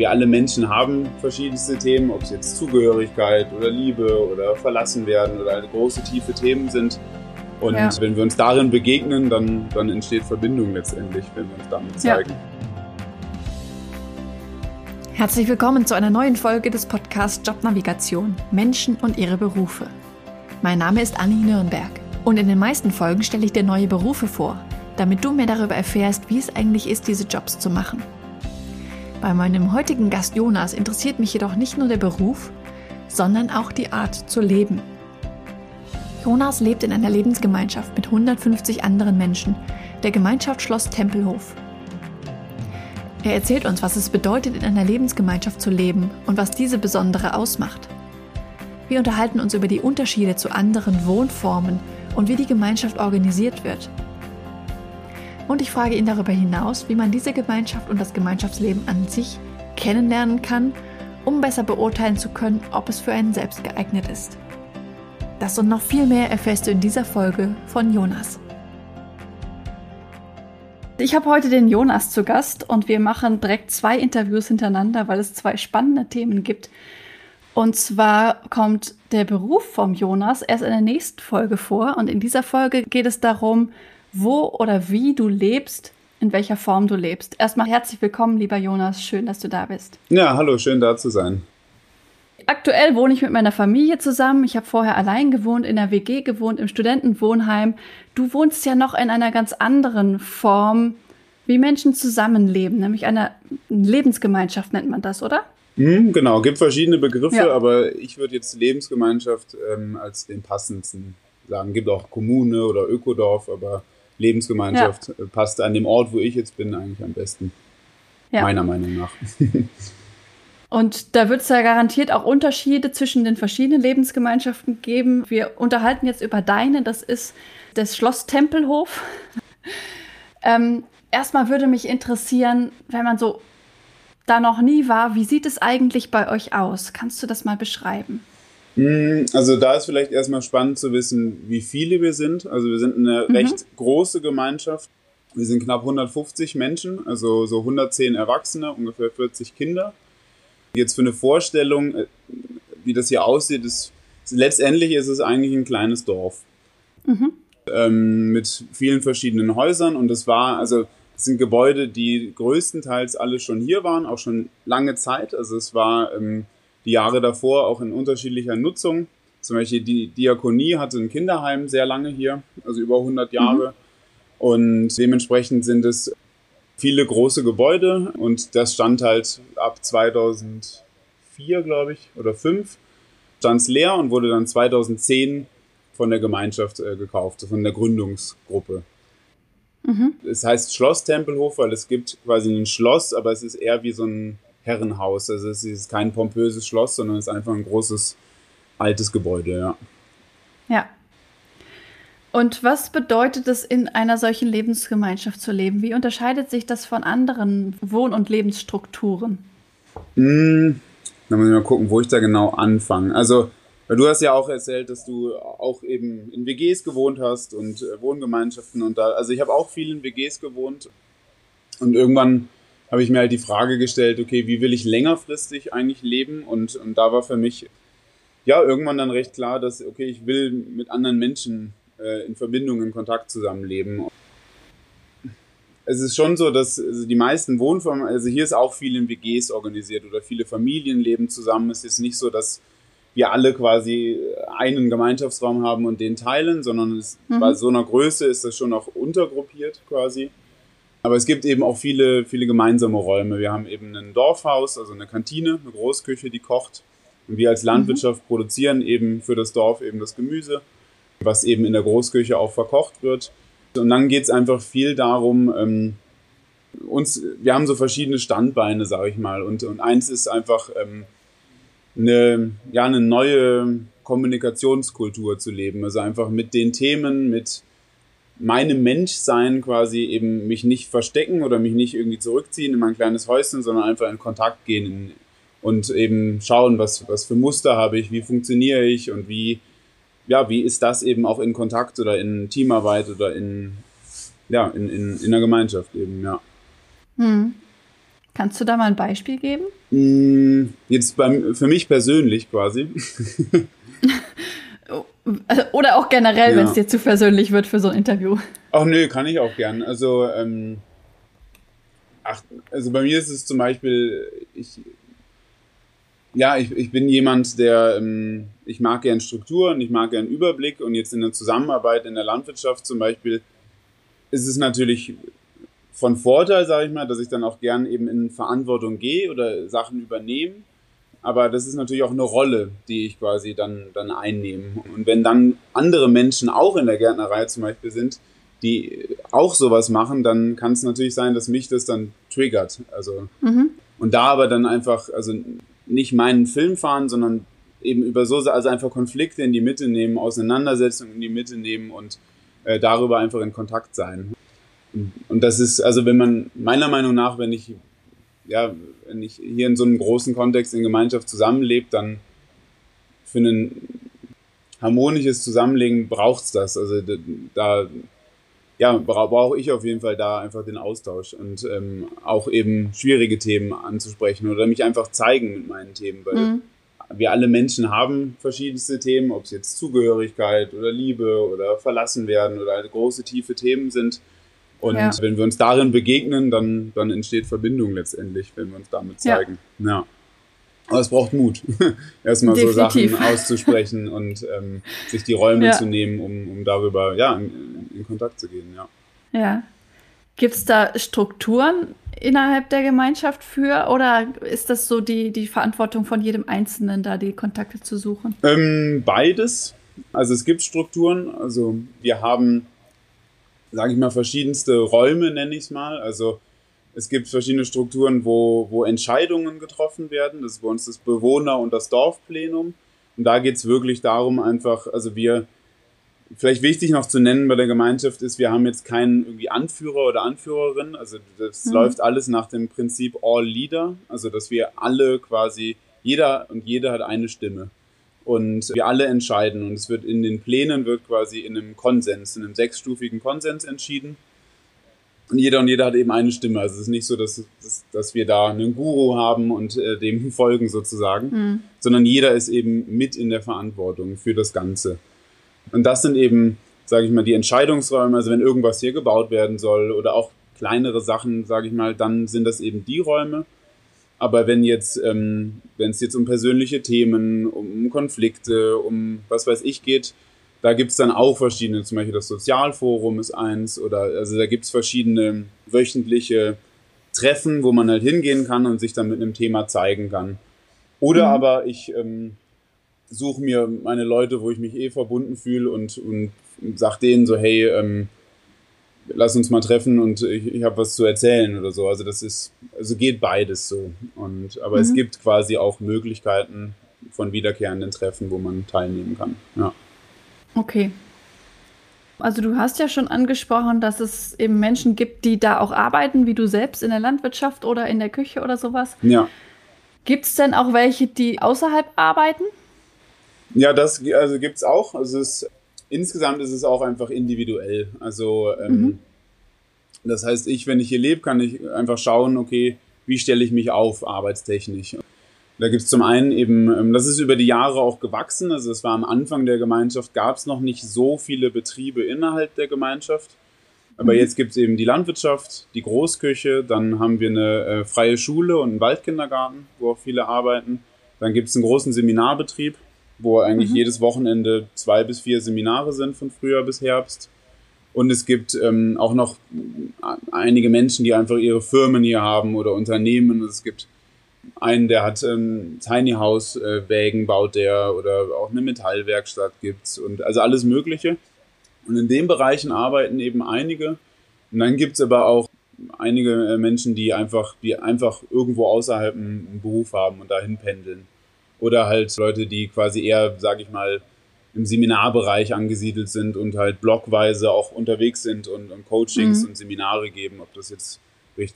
wir alle Menschen haben verschiedenste Themen, ob es jetzt Zugehörigkeit oder Liebe oder verlassen werden oder große, tiefe Themen sind. Und ja. wenn wir uns darin begegnen, dann, dann entsteht Verbindung letztendlich, wenn wir uns damit zeigen. Ja. Herzlich willkommen zu einer neuen Folge des Podcasts Jobnavigation Menschen und ihre Berufe. Mein Name ist Anni Nürnberg und in den meisten Folgen stelle ich dir neue Berufe vor, damit du mehr darüber erfährst, wie es eigentlich ist, diese Jobs zu machen. Bei meinem heutigen Gast Jonas interessiert mich jedoch nicht nur der Beruf, sondern auch die Art zu leben. Jonas lebt in einer Lebensgemeinschaft mit 150 anderen Menschen, der Gemeinschaft Schloss Tempelhof. Er erzählt uns, was es bedeutet, in einer Lebensgemeinschaft zu leben und was diese besondere ausmacht. Wir unterhalten uns über die Unterschiede zu anderen Wohnformen und wie die Gemeinschaft organisiert wird. Und ich frage ihn darüber hinaus, wie man diese Gemeinschaft und das Gemeinschaftsleben an sich kennenlernen kann, um besser beurteilen zu können, ob es für einen selbst geeignet ist. Das und noch viel mehr erfährst du in dieser Folge von Jonas. Ich habe heute den Jonas zu Gast und wir machen direkt zwei Interviews hintereinander, weil es zwei spannende Themen gibt. Und zwar kommt der Beruf vom Jonas erst in der nächsten Folge vor. Und in dieser Folge geht es darum, wo oder wie du lebst, in welcher Form du lebst. Erstmal herzlich willkommen, lieber Jonas. Schön, dass du da bist. Ja, hallo, schön da zu sein. Aktuell wohne ich mit meiner Familie zusammen. Ich habe vorher allein gewohnt, in der WG gewohnt, im Studentenwohnheim. Du wohnst ja noch in einer ganz anderen Form, wie Menschen zusammenleben, nämlich einer Lebensgemeinschaft nennt man das, oder? Mhm, genau, gibt verschiedene Begriffe, ja. aber ich würde jetzt Lebensgemeinschaft ähm, als den passendsten sagen. Gibt auch Kommune oder Ökodorf, aber Lebensgemeinschaft ja. passt an dem Ort, wo ich jetzt bin, eigentlich am besten. Ja. Meiner Meinung nach. Und da wird es ja garantiert auch Unterschiede zwischen den verschiedenen Lebensgemeinschaften geben. Wir unterhalten jetzt über deine, das ist das Schloss Tempelhof. ähm, erstmal würde mich interessieren, wenn man so da noch nie war, wie sieht es eigentlich bei euch aus? Kannst du das mal beschreiben? Hm, also da ist vielleicht erstmal spannend zu wissen, wie viele wir sind. Also wir sind eine mhm. recht große Gemeinschaft. Wir sind knapp 150 Menschen, also so 110 Erwachsene, ungefähr 40 Kinder. Jetzt für eine Vorstellung, äh, wie das hier aussieht, ist letztendlich ist es eigentlich ein kleines Dorf. Mhm. Ähm, mit vielen verschiedenen Häusern und es war, also es sind Gebäude, die größtenteils alle schon hier waren, auch schon lange Zeit. Also es war ähm, die Jahre davor auch in unterschiedlicher Nutzung. Zum Beispiel die Diakonie hatte ein Kinderheim sehr lange hier, also über 100 Jahre. Mhm. Und dementsprechend sind es viele große Gebäude und das stand halt ab 2004, glaube ich, oder 5 stand es leer und wurde dann 2010 von der Gemeinschaft äh, gekauft, von der Gründungsgruppe. Mhm. Es heißt Schloss Tempelhof, weil es gibt quasi ein Schloss, aber es ist eher wie so ein Herrenhaus. Also es ist kein pompöses Schloss, sondern es ist einfach ein großes altes Gebäude, ja. Ja. Und was bedeutet es, in einer solchen Lebensgemeinschaft zu leben? Wie unterscheidet sich das von anderen Wohn- und Lebensstrukturen? Hm, dann muss ich mal gucken, wo ich da genau anfange. Also, du hast ja auch erzählt, dass du auch eben in WGs gewohnt hast und äh, Wohngemeinschaften und da. Also, ich habe auch viel in WGs gewohnt und irgendwann habe ich mir halt die Frage gestellt, okay, wie will ich längerfristig eigentlich leben? Und, und da war für mich ja irgendwann dann recht klar, dass, okay, ich will mit anderen Menschen äh, in Verbindung, in Kontakt zusammenleben. Es ist schon so, dass also die meisten Wohnformen, also hier ist auch viel in WGs organisiert oder viele Familien leben zusammen. Es ist nicht so, dass wir alle quasi einen Gemeinschaftsraum haben und den teilen, sondern es, mhm. bei so einer Größe ist das schon auch untergruppiert quasi. Aber es gibt eben auch viele, viele gemeinsame Räume. Wir haben eben ein Dorfhaus, also eine Kantine, eine Großküche, die kocht. Und wir als Landwirtschaft mhm. produzieren eben für das Dorf eben das Gemüse was eben in der Großküche auch verkocht wird. Und dann geht es einfach viel darum, ähm, uns, wir haben so verschiedene Standbeine, sage ich mal. Und, und eins ist einfach ähm, eine, ja, eine neue Kommunikationskultur zu leben. Also einfach mit den Themen, mit meinem Menschsein quasi eben mich nicht verstecken oder mich nicht irgendwie zurückziehen in mein kleines Häuschen, sondern einfach in Kontakt gehen und eben schauen, was, was für Muster habe ich, wie funktioniere ich und wie ja, wie ist das eben auch in Kontakt oder in Teamarbeit oder in, ja, in, in, in einer Gemeinschaft eben, ja. Hm. Kannst du da mal ein Beispiel geben? Mm, jetzt beim, für mich persönlich quasi. Oder auch generell, ja. wenn es dir zu persönlich wird für so ein Interview. Ach nö, kann ich auch gern. Also, ähm, ach, also bei mir ist es zum Beispiel, ich, ja, ich, ich bin jemand, der, ähm, ich mag gern Strukturen, ich mag gern Überblick und jetzt in der Zusammenarbeit in der Landwirtschaft zum Beispiel ist es natürlich von Vorteil, sage ich mal, dass ich dann auch gern eben in Verantwortung gehe oder Sachen übernehme. Aber das ist natürlich auch eine Rolle, die ich quasi dann, dann einnehme. Und wenn dann andere Menschen auch in der Gärtnerei zum Beispiel sind, die auch sowas machen, dann kann es natürlich sein, dass mich das dann triggert. Also, mhm. und da aber dann einfach, also nicht meinen Film fahren, sondern eben über so, also einfach Konflikte in die Mitte nehmen, Auseinandersetzungen in die Mitte nehmen und äh, darüber einfach in Kontakt sein. Und das ist, also wenn man, meiner Meinung nach, wenn ich, ja, wenn ich hier in so einem großen Kontext in Gemeinschaft zusammenlebt, dann für ein harmonisches Zusammenlegen braucht's das. Also da, ja, brauche ich auf jeden Fall da einfach den Austausch und ähm, auch eben schwierige Themen anzusprechen oder mich einfach zeigen mit meinen Themen, weil mhm. wir alle Menschen haben verschiedenste Themen, ob es jetzt Zugehörigkeit oder Liebe oder verlassen werden oder große tiefe Themen sind. Und ja. wenn wir uns darin begegnen, dann, dann entsteht Verbindung letztendlich, wenn wir uns damit zeigen. Ja. ja. Aber es braucht Mut, erstmal so Sachen auszusprechen und ähm, sich die Räume ja. zu nehmen, um, um darüber ja, in, in Kontakt zu gehen. Ja. ja. Gibt es da Strukturen innerhalb der Gemeinschaft für oder ist das so die, die Verantwortung von jedem Einzelnen, da die Kontakte zu suchen? Ähm, beides. Also es gibt Strukturen. Also wir haben sage ich mal, verschiedenste Räume, nenne ich es mal. Also es gibt verschiedene Strukturen, wo, wo Entscheidungen getroffen werden. Das ist bei uns das Bewohner- und das Dorfplenum. Und da geht es wirklich darum, einfach, also wir, vielleicht wichtig noch zu nennen bei der Gemeinschaft ist, wir haben jetzt keinen irgendwie Anführer oder Anführerin. Also das mhm. läuft alles nach dem Prinzip All Leader. Also dass wir alle quasi, jeder und jede hat eine Stimme und wir alle entscheiden und es wird in den Plänen wird quasi in einem Konsens, in einem sechsstufigen Konsens entschieden. Und jeder und jeder hat eben eine Stimme. Also es ist nicht so, dass, dass, dass wir da einen Guru haben und äh, dem folgen sozusagen, mhm. sondern jeder ist eben mit in der Verantwortung für das Ganze. Und das sind eben, sage ich mal, die Entscheidungsräume. Also wenn irgendwas hier gebaut werden soll oder auch kleinere Sachen, sage ich mal, dann sind das eben die Räume. Aber wenn jetzt, ähm, wenn es jetzt um persönliche Themen, um Konflikte, um was weiß ich geht, da gibt's dann auch verschiedene, zum Beispiel das Sozialforum ist eins oder also da gibt's verschiedene wöchentliche Treffen, wo man halt hingehen kann und sich dann mit einem Thema zeigen kann. Oder mhm. aber ich ähm, suche mir meine Leute, wo ich mich eh verbunden fühle und, und sag denen so, hey, ähm, lass uns mal treffen und ich, ich habe was zu erzählen oder so. Also das ist, also geht beides so. Und aber mhm. es gibt quasi auch Möglichkeiten von wiederkehrenden Treffen, wo man teilnehmen kann. Ja. Okay. Also du hast ja schon angesprochen, dass es eben Menschen gibt, die da auch arbeiten, wie du selbst in der Landwirtschaft oder in der Küche oder sowas. Ja. Gibt es denn auch welche, die außerhalb arbeiten? Ja, das also gibt es auch. Also es insgesamt ist es auch einfach individuell. Also ähm, mhm. das heißt, ich, wenn ich hier lebe, kann ich einfach schauen, okay, wie stelle ich mich auf arbeitstechnisch. Da gibt es zum einen eben, ähm, das ist über die Jahre auch gewachsen. Also es war am Anfang der Gemeinschaft, gab es noch nicht so viele Betriebe innerhalb der Gemeinschaft. Aber mhm. jetzt gibt es eben die Landwirtschaft, die Großküche, dann haben wir eine äh, freie Schule und einen Waldkindergarten, wo auch viele arbeiten. Dann gibt es einen großen Seminarbetrieb, wo eigentlich mhm. jedes Wochenende zwei bis vier Seminare sind von Frühjahr bis Herbst. Und es gibt ähm, auch noch einige Menschen, die einfach ihre Firmen hier haben oder Unternehmen. Es gibt einen, der hat ähm, Tiny House äh, Wägen baut der oder auch eine Metallwerkstatt gibt's und also alles Mögliche. Und in den Bereichen arbeiten eben einige. Und dann gibt's aber auch einige äh, Menschen, die einfach, die einfach irgendwo außerhalb einen Beruf haben und dahin pendeln. Oder halt Leute, die quasi eher, sag ich mal, im Seminarbereich angesiedelt sind und halt blockweise auch unterwegs sind und, und Coachings mhm. und Seminare geben, ob das jetzt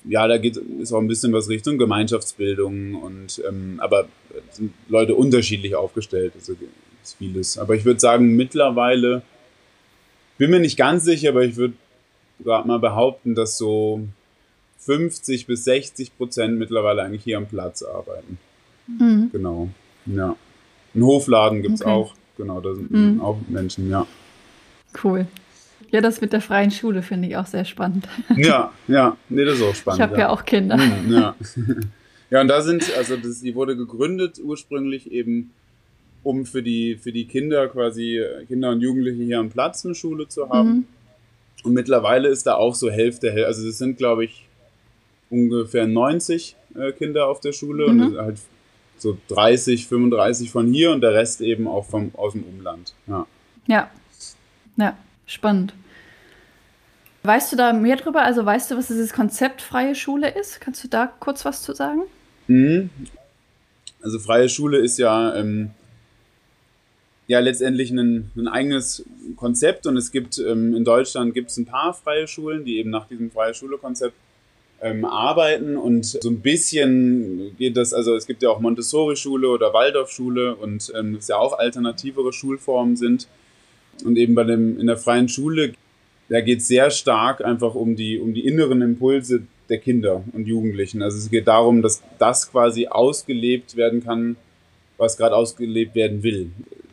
ja, da geht ist auch ein bisschen was Richtung Gemeinschaftsbildung und ähm, aber sind Leute unterschiedlich aufgestellt, also ist vieles. Aber ich würde sagen, mittlerweile bin mir nicht ganz sicher, aber ich würde gerade mal behaupten, dass so 50 bis 60 Prozent mittlerweile eigentlich hier am Platz arbeiten. Mhm. Genau. Ja. Ein Hofladen gibt es okay. auch. Genau, da sind mhm. auch Menschen, ja. Cool. Ja, das mit der freien Schule finde ich auch sehr spannend. Ja, ja, nee, das ist auch spannend. Ich habe ja. ja. auch Kinder. Mhm, ja. ja, und da sind, also das, die wurde gegründet ursprünglich eben, um für die, für die Kinder quasi, Kinder und Jugendliche hier am Platz eine Schule zu haben. Mhm. Und mittlerweile ist da auch so Hälfte, also es sind, glaube ich, ungefähr 90 äh, Kinder auf der Schule mhm. und halt so 30, 35 von hier und der Rest eben auch vom, aus dem Umland. Ja. Ja. Ja, spannend. Weißt du da mehr drüber? Also weißt du, was dieses Konzept freie Schule ist? Kannst du da kurz was zu sagen? Mhm. Also freie Schule ist ja, ähm, ja letztendlich ein, ein, eigenes Konzept und es gibt ähm, in Deutschland gibt es ein paar freie Schulen, die eben nach diesem freie Schule-Konzept ähm, arbeiten und so ein bisschen geht das, also es gibt ja auch Montessori-Schule oder Waldorf-Schule und ähm, es ja auch alternativere Schulformen sind. Und eben bei dem, in der freien Schule, da geht es sehr stark einfach um die, um die inneren Impulse der Kinder und Jugendlichen. Also es geht darum, dass das quasi ausgelebt werden kann, was gerade ausgelebt werden will.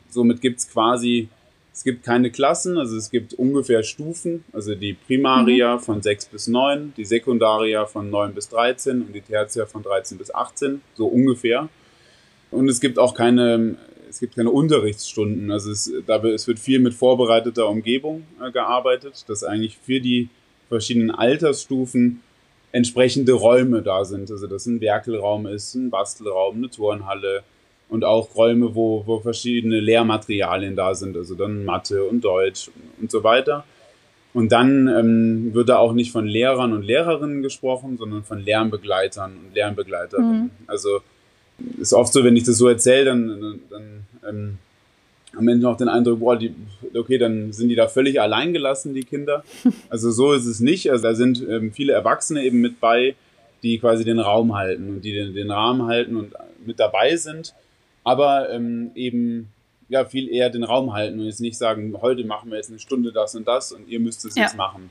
Somit gibt es quasi es gibt keine Klassen, also es gibt ungefähr Stufen, also die Primaria mhm. von 6 bis 9, die Sekundaria von 9 bis 13 und die Tertia von 13 bis 18, so ungefähr. Und es gibt auch keine, es gibt keine Unterrichtsstunden, also es, dabei, es wird viel mit vorbereiteter Umgebung äh, gearbeitet, dass eigentlich für die verschiedenen Altersstufen entsprechende Räume da sind. Also dass ein Werkelraum ist, ein Bastelraum, eine Turnhalle, und auch Räume, wo, wo verschiedene Lehrmaterialien da sind, also dann Mathe und Deutsch und so weiter. Und dann ähm, wird da auch nicht von Lehrern und Lehrerinnen gesprochen, sondern von Lernbegleitern und Lernbegleiterinnen. Mhm. Also ist oft so, wenn ich das so erzähle, dann, dann ähm, haben Menschen auch den Eindruck, boah, die, okay, dann sind die da völlig alleingelassen, die Kinder. Also so ist es nicht. Also da sind ähm, viele Erwachsene eben mit bei, die quasi den Raum halten und die den, den Rahmen halten und mit dabei sind aber ähm, eben ja viel eher den Raum halten und jetzt nicht sagen, heute machen wir jetzt eine Stunde das und das und ihr müsst es ja. jetzt machen,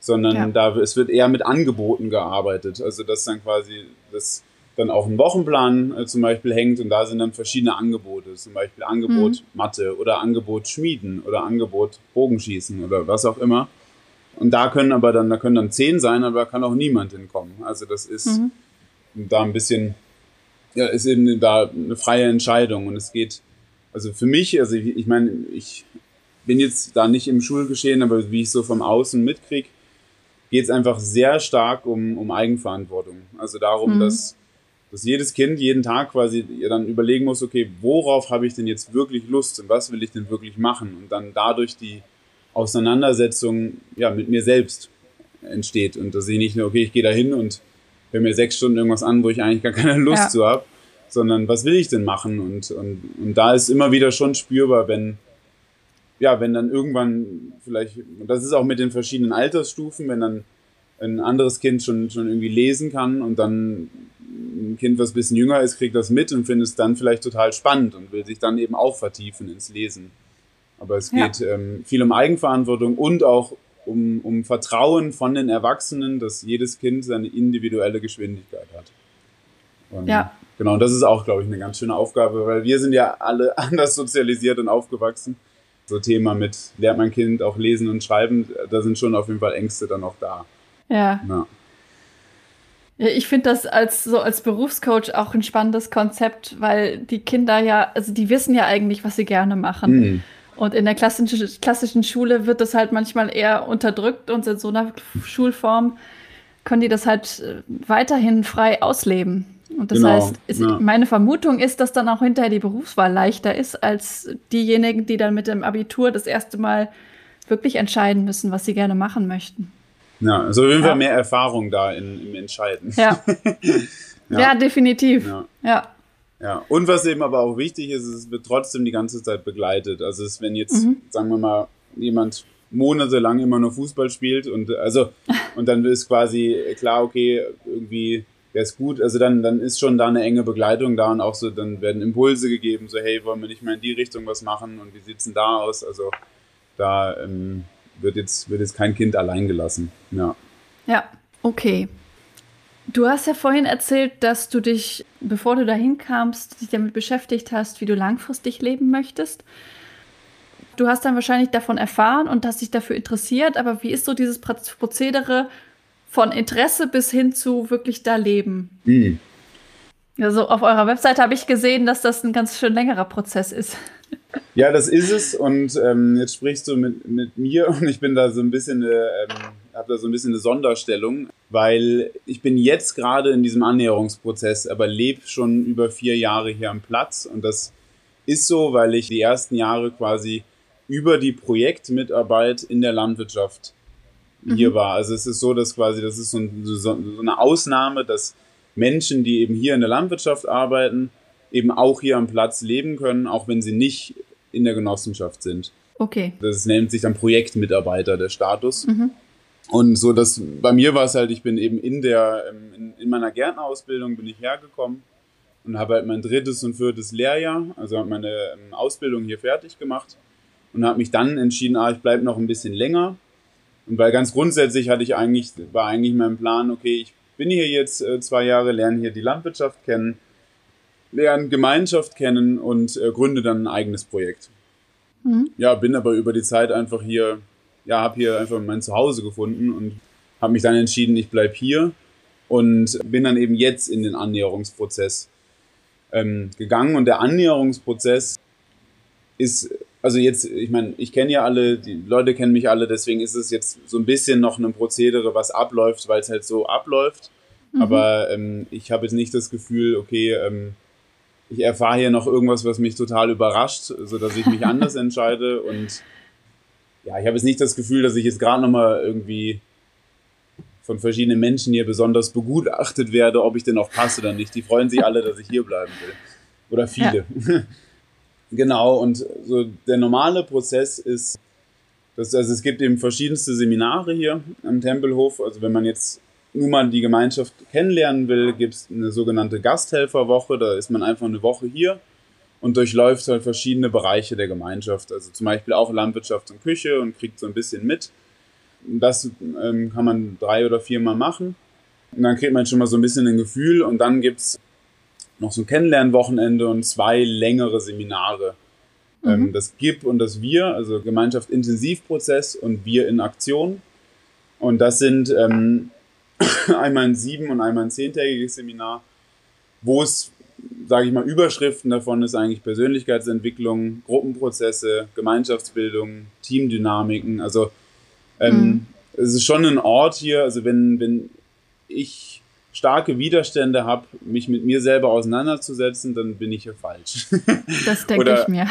sondern ja. da es wird eher mit Angeboten gearbeitet, also dass dann quasi das dann auch ein Wochenplan äh, zum Beispiel hängt und da sind dann verschiedene Angebote, zum Beispiel Angebot mhm. Mathe oder Angebot Schmieden oder Angebot Bogenschießen oder was auch immer. Und da können aber dann, da können dann zehn sein, aber da kann auch niemand hinkommen. Also das ist mhm. da ein bisschen ja, ist eben da eine freie Entscheidung und es geht, also für mich, also ich, ich meine, ich bin jetzt da nicht im Schulgeschehen, aber wie ich so vom Außen mitkriege, geht es einfach sehr stark um, um Eigenverantwortung. Also darum, mhm. dass, dass jedes Kind jeden Tag quasi dann überlegen muss, okay, worauf habe ich denn jetzt wirklich Lust und was will ich denn wirklich machen? Und dann dadurch die Auseinandersetzung ja, mit mir selbst entsteht und dass ich nicht nur, okay, ich gehe da hin und höre mir sechs Stunden irgendwas an, wo ich eigentlich gar keine Lust ja. zu habe, sondern was will ich denn machen? Und, und, und da ist immer wieder schon spürbar, wenn, ja, wenn dann irgendwann vielleicht, und das ist auch mit den verschiedenen Altersstufen, wenn dann ein anderes Kind schon, schon irgendwie lesen kann und dann ein Kind, was ein bisschen jünger ist, kriegt das mit und findet es dann vielleicht total spannend und will sich dann eben auch vertiefen ins Lesen. Aber es geht ja. ähm, viel um Eigenverantwortung und auch um, um Vertrauen von den Erwachsenen, dass jedes Kind seine individuelle Geschwindigkeit hat. Und ja. Genau, und das ist auch, glaube ich, eine ganz schöne Aufgabe, weil wir sind ja alle anders sozialisiert und aufgewachsen. So Thema mit, lernt mein Kind auch lesen und schreiben, da sind schon auf jeden Fall Ängste dann auch da. Ja. ja. Ich finde das als so als Berufscoach auch ein spannendes Konzept, weil die Kinder ja, also die wissen ja eigentlich, was sie gerne machen. Mhm. Und in der klassischen, klassischen Schule wird das halt manchmal eher unterdrückt und in so einer Schulform können die das halt äh, weiterhin frei ausleben. Und das genau, heißt, ist, ja. meine Vermutung ist, dass dann auch hinterher die Berufswahl leichter ist, als diejenigen, die dann mit dem Abitur das erste Mal wirklich entscheiden müssen, was sie gerne machen möchten. Ja, also auf jeden Fall mehr Erfahrung da in, im Entscheiden. Ja, ja. ja definitiv. ja. Ja, und was eben aber auch wichtig ist, es wird trotzdem die ganze Zeit begleitet. Also es, wenn jetzt, mhm. sagen wir mal, jemand monatelang immer nur Fußball spielt und also und dann ist quasi klar, okay, irgendwie wäre es gut. Also dann, dann ist schon da eine enge Begleitung da und auch so, dann werden Impulse gegeben, so hey, wollen wir nicht mehr in die Richtung was machen und wie sieht's denn da aus? Also da ähm, wird jetzt wird jetzt kein Kind allein gelassen. Ja. Ja, okay. Du hast ja vorhin erzählt, dass du dich, bevor du dahin kamst, dich damit beschäftigt hast, wie du langfristig leben möchtest. Du hast dann wahrscheinlich davon erfahren und hast dich dafür interessiert, aber wie ist so dieses Prozedere von Interesse bis hin zu wirklich da leben? Mhm. Also auf eurer Webseite habe ich gesehen, dass das ein ganz schön längerer Prozess ist. Ja, das ist es. Und ähm, jetzt sprichst du mit, mit mir und ich bin da so ein bisschen, äh, habe da so ein bisschen eine Sonderstellung, weil ich bin jetzt gerade in diesem Annäherungsprozess, aber lebe schon über vier Jahre hier am Platz. Und das ist so, weil ich die ersten Jahre quasi über die Projektmitarbeit in der Landwirtschaft hier mhm. war. Also es ist so, dass quasi, das ist so, ein, so, so eine Ausnahme, dass Menschen, die eben hier in der Landwirtschaft arbeiten, eben auch hier am Platz leben können, auch wenn sie nicht in der Genossenschaft sind. Okay. Das nennt sich dann Projektmitarbeiter, der Status. Mhm. Und so, dass bei mir war es halt, ich bin eben in der, ähm, in, in meiner Gärtnerausbildung bin ich hergekommen und habe halt mein drittes und viertes Lehrjahr, also habe meine ähm, Ausbildung hier fertig gemacht und habe mich dann entschieden, ah, ich bleibe noch ein bisschen länger. Und weil ganz grundsätzlich hatte ich eigentlich, war eigentlich mein Plan, okay, ich bin hier jetzt äh, zwei Jahre, lerne hier die Landwirtschaft kennen, lerne Gemeinschaft kennen und äh, gründe dann ein eigenes Projekt. Mhm. Ja, bin aber über die Zeit einfach hier, ja, habe hier einfach mein Zuhause gefunden und habe mich dann entschieden, ich bleibe hier und bin dann eben jetzt in den Annäherungsprozess ähm, gegangen. Und der Annäherungsprozess ist also jetzt, ich meine, ich kenne ja alle, die Leute kennen mich alle, deswegen ist es jetzt so ein bisschen noch ein Prozedere, was abläuft, weil es halt so abläuft. Mhm. Aber ähm, ich habe jetzt nicht das Gefühl, okay, ähm, ich erfahre hier noch irgendwas, was mich total überrascht, sodass ich mich anders entscheide. Und ja, ich habe jetzt nicht das Gefühl, dass ich jetzt gerade nochmal irgendwie von verschiedenen Menschen hier besonders begutachtet werde, ob ich denn auch passe oder nicht. Die freuen sich alle, dass ich hier bleiben will. Oder viele. Ja. Genau, und so der normale Prozess ist, dass, also es gibt eben verschiedenste Seminare hier am Tempelhof. Also wenn man jetzt nur mal die Gemeinschaft kennenlernen will, gibt es eine sogenannte Gasthelferwoche. Da ist man einfach eine Woche hier und durchläuft halt verschiedene Bereiche der Gemeinschaft. Also zum Beispiel auch Landwirtschaft und Küche und kriegt so ein bisschen mit. Das ähm, kann man drei oder viermal machen. Und dann kriegt man schon mal so ein bisschen ein Gefühl und dann gibt's noch so ein Kennenlernwochenende und zwei längere Seminare. Mhm. Ähm, das GIP und das Wir, also Gemeinschaft Intensivprozess und Wir in Aktion. Und das sind ähm, einmal ein sieben- und einmal ein zehntägiges Seminar, wo es, sage ich mal, Überschriften davon ist eigentlich Persönlichkeitsentwicklung, Gruppenprozesse, Gemeinschaftsbildung, Teamdynamiken. Also ähm, mhm. es ist schon ein Ort hier, also wenn, wenn ich starke Widerstände habe, mich mit mir selber auseinanderzusetzen, dann bin ich hier falsch. Das denke ich mir.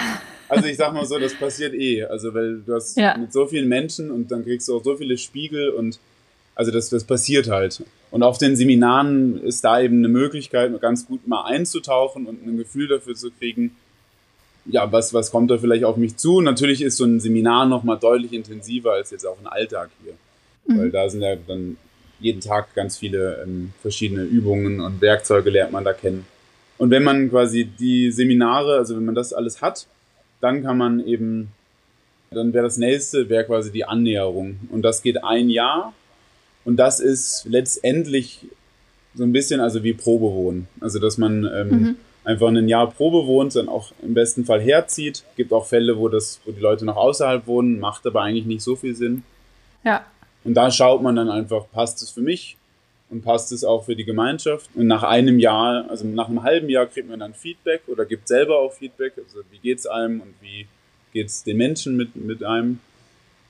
Also ich sag mal so, das passiert eh. Also weil du hast ja. mit so vielen Menschen und dann kriegst du auch so viele Spiegel und also das, das passiert halt. Und auf den Seminaren ist da eben eine Möglichkeit, ganz gut mal einzutauchen und ein Gefühl dafür zu kriegen, ja, was, was kommt da vielleicht auf mich zu? Natürlich ist so ein Seminar nochmal deutlich intensiver als jetzt auch ein Alltag hier. Mhm. Weil da sind ja dann jeden Tag ganz viele ähm, verschiedene Übungen und Werkzeuge lernt man da kennen. Und wenn man quasi die Seminare, also wenn man das alles hat, dann kann man eben, dann wäre das nächste, wäre quasi die Annäherung. Und das geht ein Jahr. Und das ist letztendlich so ein bisschen also wie Probewohnen. Also dass man ähm, mhm. einfach ein Jahr Probe wohnt, dann auch im besten Fall herzieht. Gibt auch Fälle, wo das, wo die Leute noch außerhalb wohnen, macht aber eigentlich nicht so viel Sinn. Ja. Und da schaut man dann einfach, passt es für mich und passt es auch für die Gemeinschaft. Und nach einem Jahr, also nach einem halben Jahr kriegt man dann Feedback oder gibt selber auch Feedback. Also wie geht's einem und wie geht's den Menschen mit, mit einem.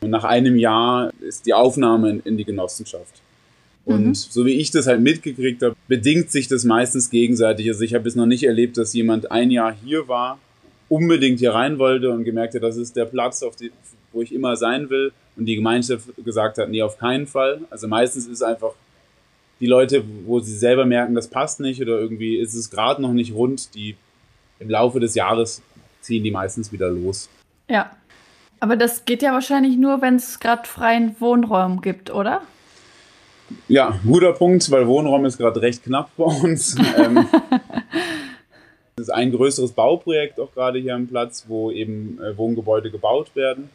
Und nach einem Jahr ist die Aufnahme in, die Genossenschaft. Und mhm. so wie ich das halt mitgekriegt habe, bedingt sich das meistens gegenseitig. Also ich habe es noch nicht erlebt, dass jemand ein Jahr hier war, unbedingt hier rein wollte und gemerkt hat, das ist der Platz, auf die, wo ich immer sein will und die Gemeinschaft gesagt hat, nee, auf keinen Fall. Also meistens ist es einfach die Leute, wo sie selber merken, das passt nicht oder irgendwie ist es gerade noch nicht rund, die im Laufe des Jahres ziehen die meistens wieder los. Ja. Aber das geht ja wahrscheinlich nur, wenn es gerade freien Wohnraum gibt, oder? Ja, guter Punkt, weil Wohnraum ist gerade recht knapp bei uns. ähm, das ist ein größeres Bauprojekt auch gerade hier am Platz, wo eben äh, Wohngebäude gebaut werden.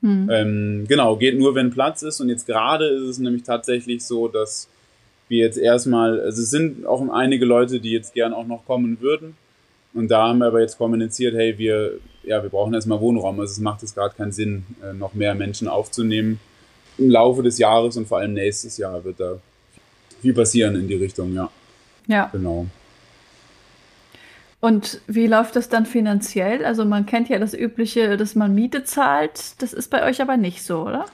Mhm. Ähm, genau, geht nur, wenn Platz ist. Und jetzt gerade ist es nämlich tatsächlich so, dass wir jetzt erstmal, also es sind auch einige Leute, die jetzt gern auch noch kommen würden. Und da haben wir aber jetzt kommuniziert, hey, wir, ja, wir brauchen erstmal Wohnraum. Also es macht jetzt gerade keinen Sinn, äh, noch mehr Menschen aufzunehmen. Im Laufe des Jahres und vor allem nächstes Jahr wird da viel passieren in die Richtung, ja. Ja. Genau. Und wie läuft das dann finanziell? Also man kennt ja das Übliche, dass man Miete zahlt. Das ist bei euch aber nicht so, oder?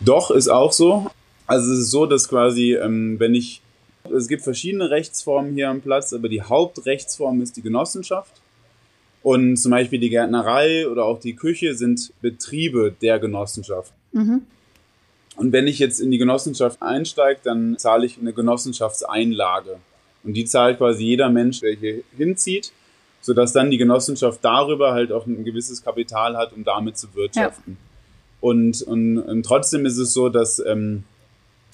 Doch, ist auch so. Also es ist so, dass quasi, ähm, wenn ich, es gibt verschiedene Rechtsformen hier am Platz, aber die Hauptrechtsform ist die Genossenschaft. Und zum Beispiel die Gärtnerei oder auch die Küche sind Betriebe der Genossenschaft. Mhm. Und wenn ich jetzt in die Genossenschaft einsteige, dann zahle ich eine Genossenschaftseinlage. Und die zahlt quasi jeder Mensch, der hier hinzieht, sodass dann die Genossenschaft darüber halt auch ein gewisses Kapital hat, um damit zu wirtschaften. Ja. Und, und, und, trotzdem ist es so, dass ähm,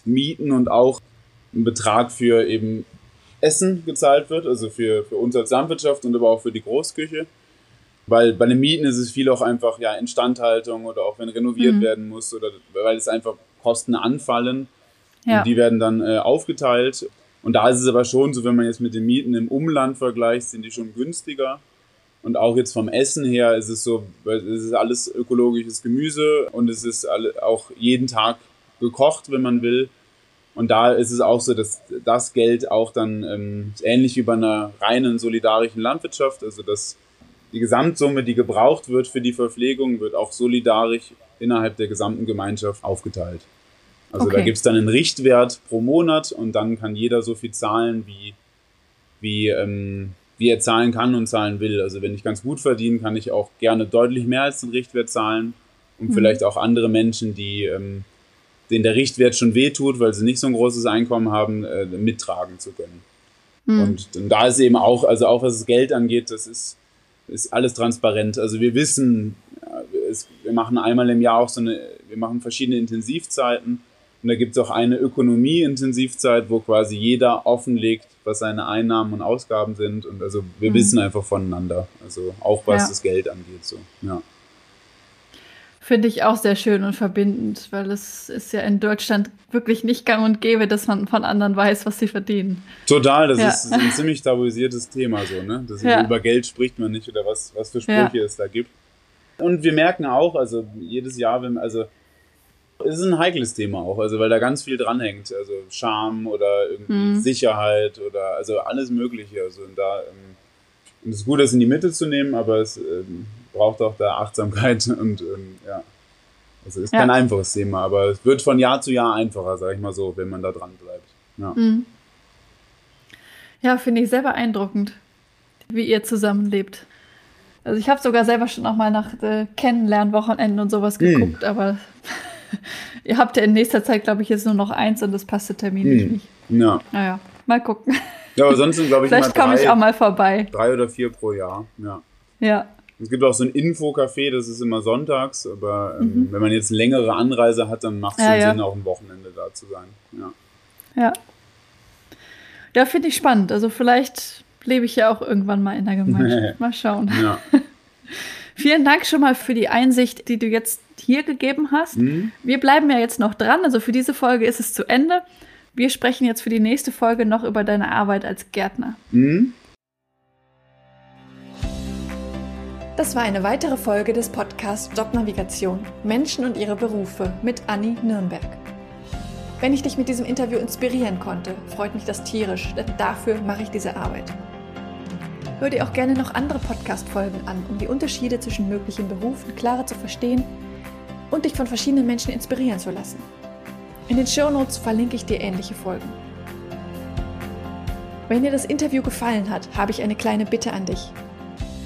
Mieten und auch ein Betrag für eben Essen gezahlt wird, also für, für uns als Landwirtschaft und aber auch für die Großküche. Weil bei den Mieten ist es viel auch einfach ja Instandhaltung oder auch wenn renoviert mhm. werden muss oder weil es einfach Kosten anfallen. Ja. Und die werden dann äh, aufgeteilt. Und da ist es aber schon so, wenn man jetzt mit den Mieten im Umland vergleicht, sind die schon günstiger. Und auch jetzt vom Essen her ist es so, es ist alles ökologisches Gemüse und es ist auch jeden Tag gekocht, wenn man will. Und da ist es auch so, dass das Geld auch dann ähm, ähnlich wie bei einer reinen solidarischen Landwirtschaft, also dass die Gesamtsumme, die gebraucht wird für die Verpflegung, wird auch solidarisch innerhalb der gesamten Gemeinschaft aufgeteilt. Also okay. da gibt es dann einen Richtwert pro Monat und dann kann jeder so viel zahlen, wie, wie, ähm, wie er zahlen kann und zahlen will. Also wenn ich ganz gut verdiene, kann ich auch gerne deutlich mehr als den Richtwert zahlen, um mhm. vielleicht auch andere Menschen, die ähm, denen der Richtwert schon wehtut, weil sie nicht so ein großes Einkommen haben, äh, mittragen zu können. Mhm. Und, und da ist eben auch, also auch was das Geld angeht, das ist, ist alles transparent. Also wir wissen, es, wir machen einmal im Jahr auch so eine, wir machen verschiedene Intensivzeiten und da gibt es auch eine Ökonomie-Intensivzeit, wo quasi jeder offenlegt, was seine Einnahmen und Ausgaben sind. Und also wir mhm. wissen einfach voneinander. Also auch was ja. das Geld angeht. So. Ja. Finde ich auch sehr schön und verbindend, weil es ist ja in Deutschland wirklich nicht gang und gäbe, dass man von anderen weiß, was sie verdienen. Total, das ja. ist ein ziemlich tabuisiertes Thema so, ne? Das ja. über Geld spricht man nicht oder was, was für Sprüche es da gibt. Und wir merken auch, also jedes Jahr, wenn, also es ist ein heikles Thema auch, also weil da ganz viel dranhängt. Also Scham oder irgendwie mhm. Sicherheit oder also alles Mögliche. Also da ähm, und es ist gut, das in die Mitte zu nehmen, aber es ähm, braucht auch da Achtsamkeit und ähm, ja. Also ist ja. kein einfaches Thema, aber es wird von Jahr zu Jahr einfacher, sag ich mal so, wenn man da dran bleibt. Ja, mhm. ja finde ich sehr beeindruckend, wie ihr zusammenlebt. Also ich habe sogar selber schon auch mal nach äh, Kennenlernwochenenden und sowas mhm. geguckt, mhm. aber Ihr habt ja in nächster Zeit, glaube ich, jetzt nur noch eins und das passte terminlich hm. nicht. Ja. Naja, mal gucken. Ja, aber sonst glaube ich, Vielleicht komme ich auch mal vorbei. Drei oder vier pro Jahr, ja. Ja. Es gibt auch so ein Infocafé, das ist immer sonntags, aber ähm, mhm. wenn man jetzt längere Anreise hat, dann macht es ja, ja. Sinn, auch ein Wochenende da zu sein. Ja. Ja, ja finde ich spannend. Also vielleicht lebe ich ja auch irgendwann mal in der Gemeinschaft. mal schauen. Ja. Vielen Dank schon mal für die Einsicht, die du jetzt hier gegeben hast. Mhm. Wir bleiben ja jetzt noch dran. Also für diese Folge ist es zu Ende. Wir sprechen jetzt für die nächste Folge noch über deine Arbeit als Gärtner. Mhm. Das war eine weitere Folge des Podcasts Jobnavigation Menschen und ihre Berufe mit Anni Nürnberg. Wenn ich dich mit diesem Interview inspirieren konnte, freut mich das tierisch, denn dafür mache ich diese Arbeit. Hör dir auch gerne noch andere Podcast-Folgen an, um die Unterschiede zwischen möglichen Berufen klarer zu verstehen und dich von verschiedenen Menschen inspirieren zu lassen. In den Shownotes verlinke ich dir ähnliche Folgen. Wenn dir das Interview gefallen hat, habe ich eine kleine Bitte an dich.